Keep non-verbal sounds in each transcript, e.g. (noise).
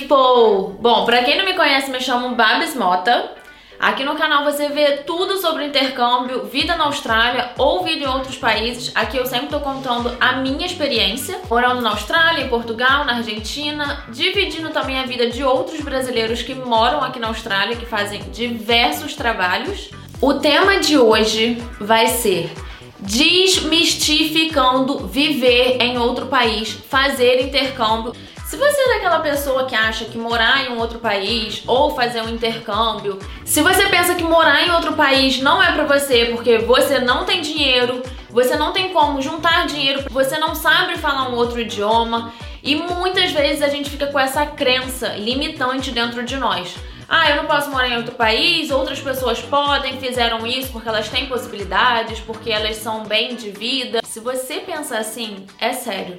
people! Bom, pra quem não me conhece, me chamo Babs Mota. Aqui no canal você vê tudo sobre intercâmbio, vida na Austrália ou vida em outros países. Aqui eu sempre tô contando a minha experiência, morando na Austrália, em Portugal, na Argentina, dividindo também a vida de outros brasileiros que moram aqui na Austrália, que fazem diversos trabalhos. O tema de hoje vai ser desmistificando viver em outro país, fazer intercâmbio. Se você é daquela pessoa que acha que morar em um outro país ou fazer um intercâmbio, se você pensa que morar em outro país não é para você porque você não tem dinheiro, você não tem como juntar dinheiro, você não sabe falar um outro idioma e muitas vezes a gente fica com essa crença limitante dentro de nós. Ah, eu não posso morar em outro país, outras pessoas podem, fizeram isso porque elas têm possibilidades, porque elas são bem de vida. Se você pensa assim, é sério.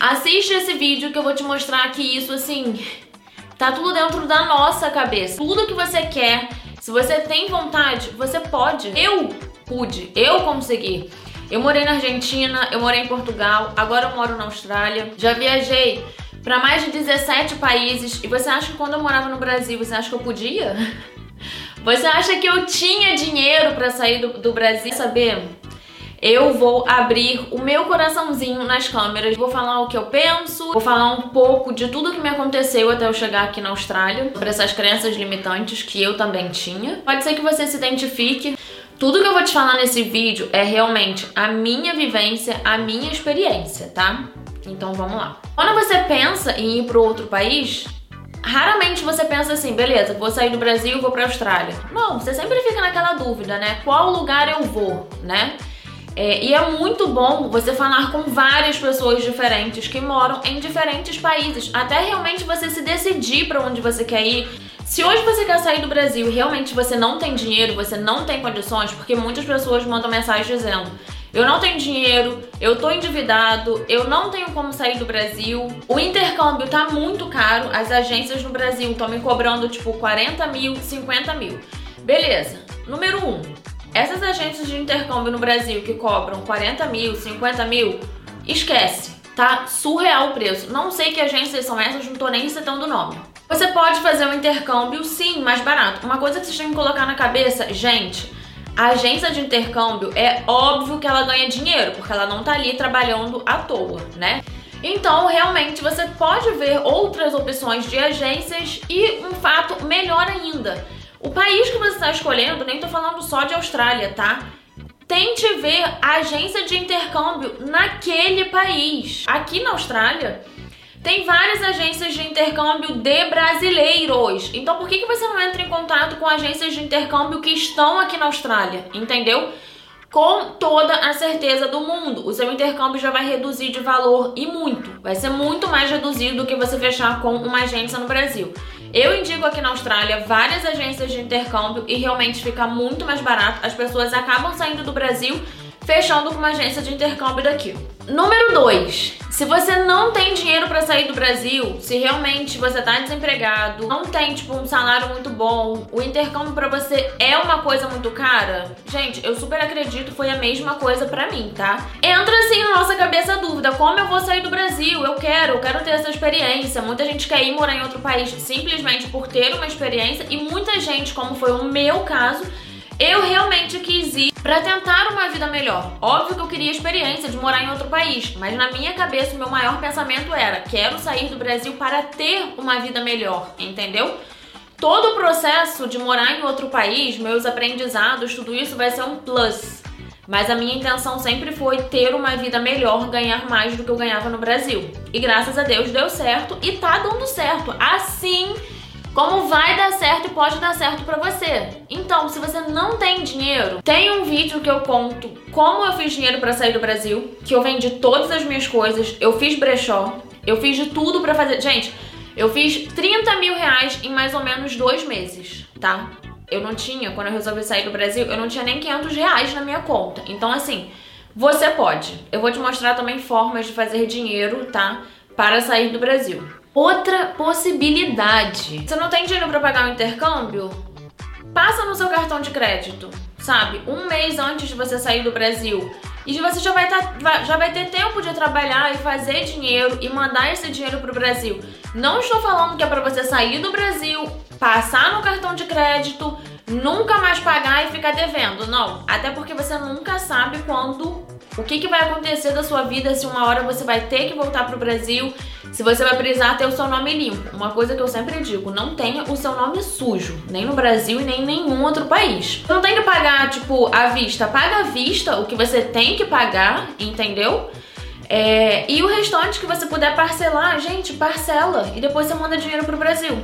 Assiste esse vídeo que eu vou te mostrar que isso, assim, tá tudo dentro da nossa cabeça. Tudo que você quer, se você tem vontade, você pode. Eu pude, eu consegui. Eu morei na Argentina, eu morei em Portugal, agora eu moro na Austrália. Já viajei para mais de 17 países. E você acha que quando eu morava no Brasil, você acha que eu podia? (laughs) Você acha que eu tinha dinheiro para sair do, do Brasil? Saber? Eu vou abrir o meu coraçãozinho nas câmeras. Vou falar o que eu penso, vou falar um pouco de tudo que me aconteceu até eu chegar aqui na Austrália, sobre essas crenças limitantes que eu também tinha. Pode ser que você se identifique. Tudo que eu vou te falar nesse vídeo é realmente a minha vivência, a minha experiência, tá? Então vamos lá. Quando você pensa em ir para outro país, Raramente você pensa assim, beleza, vou sair do Brasil e vou pra Austrália. Não, você sempre fica naquela dúvida, né? Qual lugar eu vou, né? É, e é muito bom você falar com várias pessoas diferentes que moram em diferentes países, até realmente você se decidir para onde você quer ir. Se hoje você quer sair do Brasil e realmente você não tem dinheiro, você não tem condições, porque muitas pessoas mandam mensagem dizendo: eu não tenho dinheiro, eu tô endividado, eu não tenho como sair do Brasil. O intercâmbio tá muito caro, as agências no Brasil estão me cobrando tipo 40 mil, 50 mil. Beleza. Número 1. Um, essas agências de intercâmbio no Brasil que cobram 40 mil, 50 mil, esquece, tá? Surreal o preço. Não sei que agências são essas, não tô nem citando o nome. Você pode fazer um intercâmbio, sim, mais barato. Uma coisa que vocês têm que colocar na cabeça, gente, a agência de intercâmbio é óbvio que ela ganha dinheiro, porque ela não tá ali trabalhando à toa, né? Então, realmente, você pode ver outras opções de agências e um fato melhor ainda o país que você está escolhendo, nem tô falando só de Austrália, tá? Tente ver a agência de intercâmbio naquele país. Aqui na Austrália, tem várias agências de intercâmbio de brasileiros. Então por que, que você não entra em contato com agências de intercâmbio que estão aqui na Austrália? Entendeu? Com toda a certeza do mundo. O seu intercâmbio já vai reduzir de valor e muito. Vai ser muito mais reduzido do que você fechar com uma agência no Brasil. Eu indico aqui na Austrália várias agências de intercâmbio e realmente fica muito mais barato. As pessoas acabam saindo do Brasil fechando com uma agência de intercâmbio daqui. Número 2. Se você não tem dinheiro para sair do Brasil, se realmente você tá desempregado, não tem tipo um salário muito bom, o intercâmbio para você é uma coisa muito cara, gente, eu super acredito foi a mesma coisa para mim, tá? Entra assim na nossa cabeça a dúvida, como eu vou sair do Brasil? Eu quero, eu quero ter essa experiência. Muita gente quer ir morar em outro país simplesmente por ter uma experiência e muita gente, como foi o meu caso, eu realmente quis ir para tentar uma vida melhor. Óbvio que eu queria a experiência de morar em outro país, mas na minha cabeça o meu maior pensamento era: quero sair do Brasil para ter uma vida melhor, entendeu? Todo o processo de morar em outro país, meus aprendizados, tudo isso vai ser um plus. Mas a minha intenção sempre foi ter uma vida melhor, ganhar mais do que eu ganhava no Brasil. E graças a Deus deu certo e tá dando certo. Assim como vai dar certo e pode dar certo para você. Então, se você não tem dinheiro, tem um vídeo que eu conto como eu fiz dinheiro para sair do Brasil, que eu vendi todas as minhas coisas, eu fiz brechó, eu fiz de tudo para fazer. Gente, eu fiz 30 mil reais em mais ou menos dois meses, tá? Eu não tinha, quando eu resolvi sair do Brasil, eu não tinha nem 500 reais na minha conta. Então, assim, você pode. Eu vou te mostrar também formas de fazer dinheiro, tá? Para sair do Brasil. Outra possibilidade. Você não tem dinheiro para pagar o intercâmbio? Passa no seu cartão de crédito, sabe? Um mês antes de você sair do Brasil. E você já vai, tá, já vai ter tempo de trabalhar e fazer dinheiro e mandar esse dinheiro pro Brasil. Não estou falando que é para você sair do Brasil, passar no cartão de crédito, nunca mais pagar e ficar devendo. Não, até porque você nunca sabe quando o que, que vai acontecer da sua vida se uma hora você vai ter que voltar pro Brasil, se você vai precisar ter o seu nome limpo. Uma coisa que eu sempre digo, não tenha o seu nome sujo, nem no Brasil e nem em nenhum outro país. Não tem que pagar, tipo, à vista. Paga à vista o que você tem que pagar, entendeu? É, e o restante que você puder parcelar, gente, parcela e depois você manda dinheiro pro Brasil.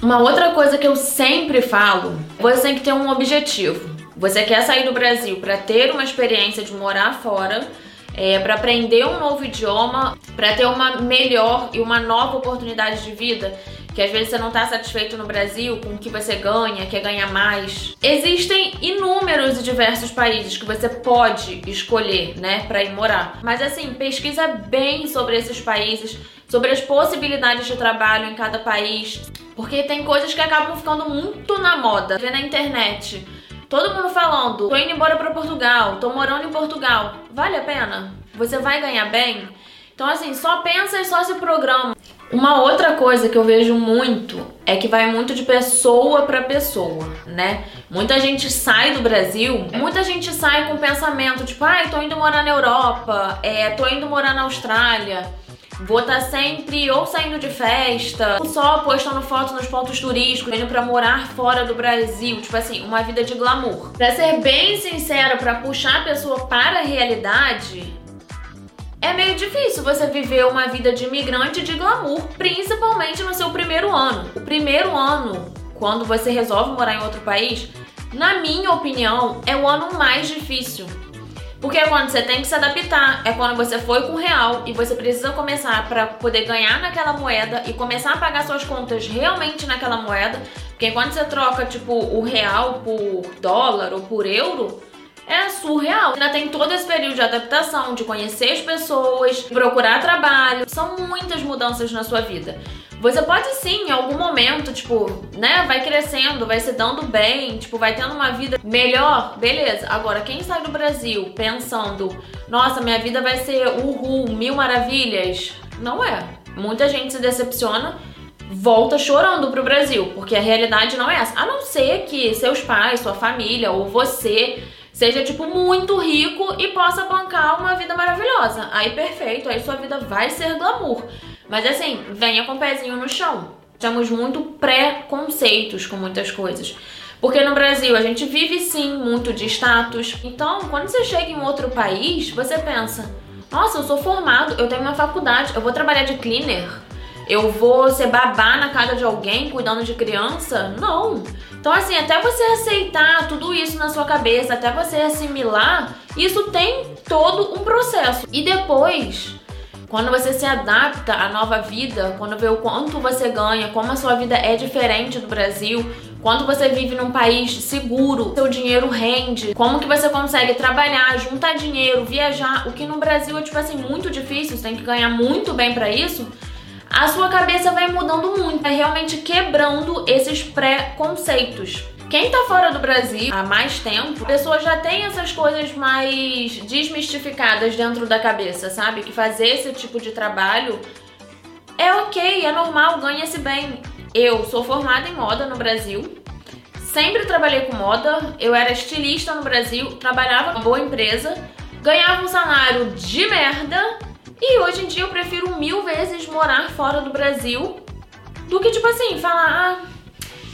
Uma outra coisa que eu sempre falo, você tem que ter um objetivo. Você quer sair do Brasil para ter uma experiência de morar fora, é, para aprender um novo idioma, para ter uma melhor e uma nova oportunidade de vida que às vezes você não está satisfeito no Brasil com o que você ganha, quer ganhar mais. Existem inúmeros e diversos países que você pode escolher, né, para ir morar. Mas assim, pesquisa bem sobre esses países, sobre as possibilidades de trabalho em cada país, porque tem coisas que acabam ficando muito na moda. Vê na internet. Todo mundo falando, tô indo embora para Portugal, tô morando em Portugal. Vale a pena? Você vai ganhar bem? Então assim, só pensa e só se programa. Uma outra coisa que eu vejo muito é que vai muito de pessoa para pessoa, né? Muita gente sai do Brasil, muita gente sai com o pensamento tipo, ai, ah, tô indo morar na Europa, é, tô indo morar na Austrália. Vou estar tá sempre ou saindo de festa, ou só postando foto nos pontos turísticos, indo pra morar fora do Brasil. Tipo assim, uma vida de glamour. Pra ser bem sincera, pra puxar a pessoa para a realidade, é meio difícil você viver uma vida de imigrante de glamour, principalmente no seu primeiro ano. O primeiro ano, quando você resolve morar em outro país, na minha opinião, é o ano mais difícil. Porque é quando você tem que se adaptar, é quando você foi com real e você precisa começar para poder ganhar naquela moeda e começar a pagar suas contas realmente naquela moeda. Porque quando você troca tipo o real por dólar ou por euro, é surreal. Ainda tem todo esse período de adaptação, de conhecer as pessoas, procurar trabalho. São muitas mudanças na sua vida. Você pode sim, em algum momento, tipo, né, vai crescendo, vai se dando bem, tipo, vai tendo uma vida melhor, beleza. Agora, quem sai do Brasil pensando, nossa, minha vida vai ser uhul, mil maravilhas, não é. Muita gente se decepciona volta chorando pro Brasil, porque a realidade não é essa. A não ser que seus pais, sua família ou você seja, tipo, muito rico e possa bancar uma vida maravilhosa. Aí, perfeito, aí sua vida vai ser glamour. Mas assim, venha com o pezinho no chão. Temos muito pré-conceitos com muitas coisas. Porque no Brasil a gente vive sim muito de status. Então, quando você chega em outro país, você pensa: nossa, eu sou formado, eu tenho uma faculdade, eu vou trabalhar de cleaner, eu vou ser babá na casa de alguém cuidando de criança? Não. Então, assim, até você aceitar tudo isso na sua cabeça, até você assimilar, isso tem todo um processo. E depois, quando você se adapta à nova vida, quando vê o quanto você ganha, como a sua vida é diferente do Brasil, quando você vive num país seguro, seu dinheiro rende, como que você consegue trabalhar, juntar dinheiro, viajar, o que no Brasil é tipo assim muito difícil, você tem que ganhar muito bem para isso a sua cabeça vai mudando muito, é realmente quebrando esses pré-conceitos. Quem tá fora do Brasil há mais tempo, a pessoa já tem essas coisas mais desmistificadas dentro da cabeça, sabe? Que fazer esse tipo de trabalho é ok, é normal, ganha-se bem. Eu sou formada em moda no Brasil, sempre trabalhei com moda, eu era estilista no Brasil, trabalhava numa boa empresa, ganhava um salário de merda e hoje em dia eu prefiro mil vezes morar fora do Brasil do que, tipo assim, falar, ah,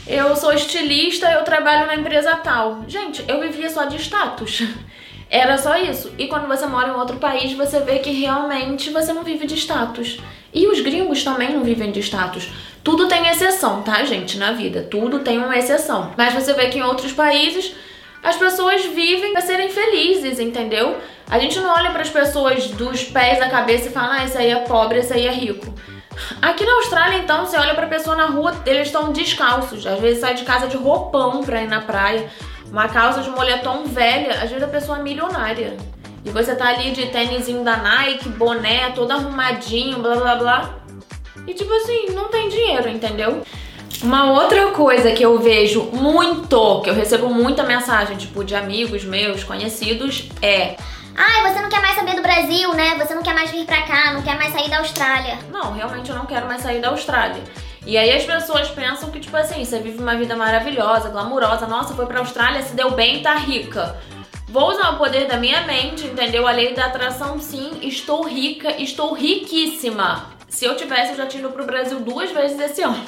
eu sou estilista, eu trabalho na empresa tal. Gente, eu vivia só de status. (laughs) Era só isso. E quando você mora em outro país, você vê que realmente você não vive de status. E os gringos também não vivem de status. Tudo tem exceção, tá, gente, na vida. Tudo tem uma exceção. Mas você vê que em outros países as pessoas vivem para serem felizes, entendeu? A gente não olha para as pessoas dos pés à cabeça e fala, ah, esse aí é pobre, esse aí é rico. Aqui na Austrália, então, você olha pra pessoa na rua, eles estão descalços. Às vezes sai de casa de roupão pra ir na praia. Uma calça de moletom velha, às vezes a pessoa é milionária. E você tá ali de tênisinho da Nike, boné, todo arrumadinho, blá blá blá. E tipo assim, não tem dinheiro, entendeu? Uma outra coisa que eu vejo muito, que eu recebo muita mensagem, tipo, de amigos meus, conhecidos, é Ai, você não quer mais saber do Brasil, né? Você não quer mais vir pra cá, não quer mais sair da Austrália. Não, realmente eu não quero mais sair da Austrália. E aí as pessoas pensam que, tipo assim, você vive uma vida maravilhosa, glamurosa, nossa, foi pra Austrália, se deu bem, tá rica. Vou usar o poder da minha mente, entendeu? A lei da atração, sim, estou rica, estou riquíssima. Se eu tivesse, eu já tinha ido pro Brasil duas vezes esse ano.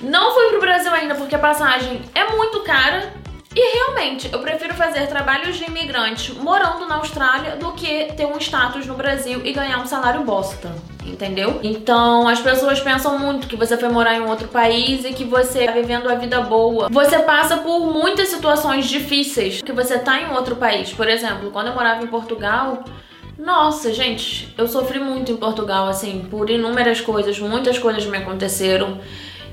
Não fui pro Brasil ainda porque a passagem é muito cara e realmente, eu prefiro fazer trabalhos de imigrante morando na Austrália do que ter um status no Brasil e ganhar um salário bosta. Entendeu? Então as pessoas pensam muito que você foi morar em um outro país e que você tá vivendo a vida boa. Você passa por muitas situações difíceis que você tá em outro país. Por exemplo, quando eu morava em Portugal, nossa, gente, eu sofri muito em Portugal, assim, por inúmeras coisas, muitas coisas me aconteceram.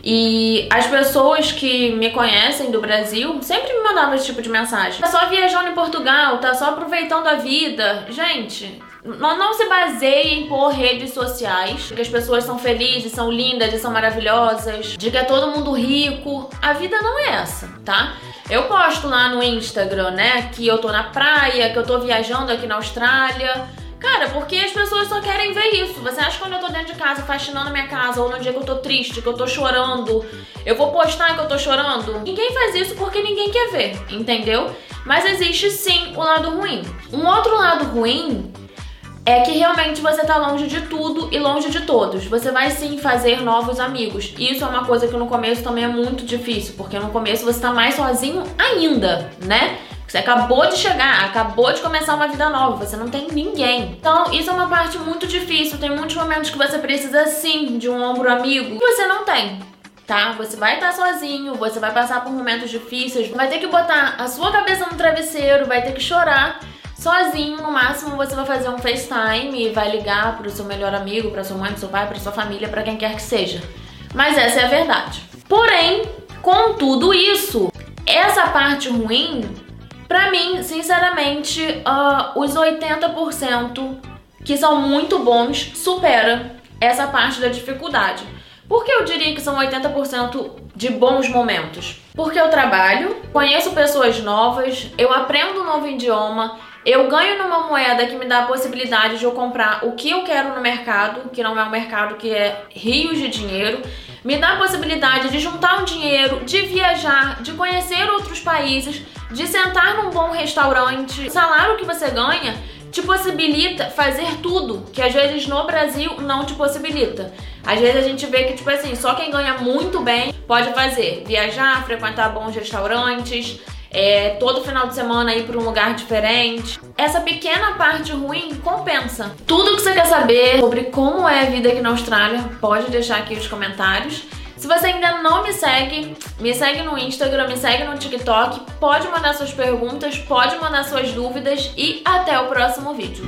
E as pessoas que me conhecem do Brasil sempre me mandavam esse tipo de mensagem. Tá só viajando em Portugal, tá só aproveitando a vida. Gente, não, se baseie por redes sociais, que as pessoas são felizes, são lindas e são maravilhosas, de que é todo mundo rico. A vida não é essa, tá? Eu posto lá no Instagram, né, que eu tô na praia, que eu tô viajando aqui na Austrália. Cara, porque as pessoas só querem ver isso. Você acha que quando eu tô dentro de casa, faxinando minha casa, ou no dia que eu tô triste, que eu tô chorando, eu vou postar que eu tô chorando? Ninguém faz isso porque ninguém quer ver, entendeu? Mas existe sim o lado ruim. Um outro lado ruim é que realmente você tá longe de tudo e longe de todos. Você vai sim fazer novos amigos. Isso é uma coisa que no começo também é muito difícil, porque no começo você tá mais sozinho ainda, né? Você acabou de chegar, acabou de começar uma vida nova, você não tem ninguém. Então, isso é uma parte muito difícil. Tem muitos momentos que você precisa sim de um ombro amigo que você não tem. Tá? Você vai estar sozinho, você vai passar por momentos difíceis, vai ter que botar a sua cabeça no travesseiro, vai ter que chorar sozinho, no máximo você vai fazer um FaceTime e vai ligar pro seu melhor amigo, pra sua mãe, pro seu pai, pra sua família, pra quem quer que seja. Mas essa é a verdade. Porém, com tudo isso, essa parte ruim Pra mim, sinceramente, uh, os 80% que são muito bons supera essa parte da dificuldade. Por que eu diria que são 80% de bons momentos? Porque eu trabalho, conheço pessoas novas, eu aprendo um novo idioma, eu ganho numa moeda que me dá a possibilidade de eu comprar o que eu quero no mercado, que não é um mercado que é rios de dinheiro, me dá a possibilidade de juntar um dinheiro, de viajar, de conhecer outros países, de sentar num bom restaurante. O salário que você ganha te possibilita fazer tudo que às vezes no Brasil não te possibilita. Às vezes a gente vê que, tipo assim, só quem ganha muito bem pode fazer. Viajar, frequentar bons restaurantes, é, todo final de semana ir para um lugar diferente. Essa pequena parte ruim compensa. Tudo que você quer saber sobre como é a vida aqui na Austrália, pode deixar aqui nos comentários. Se você ainda não me segue, me segue no Instagram, me segue no TikTok, pode mandar suas perguntas, pode mandar suas dúvidas e até o próximo vídeo.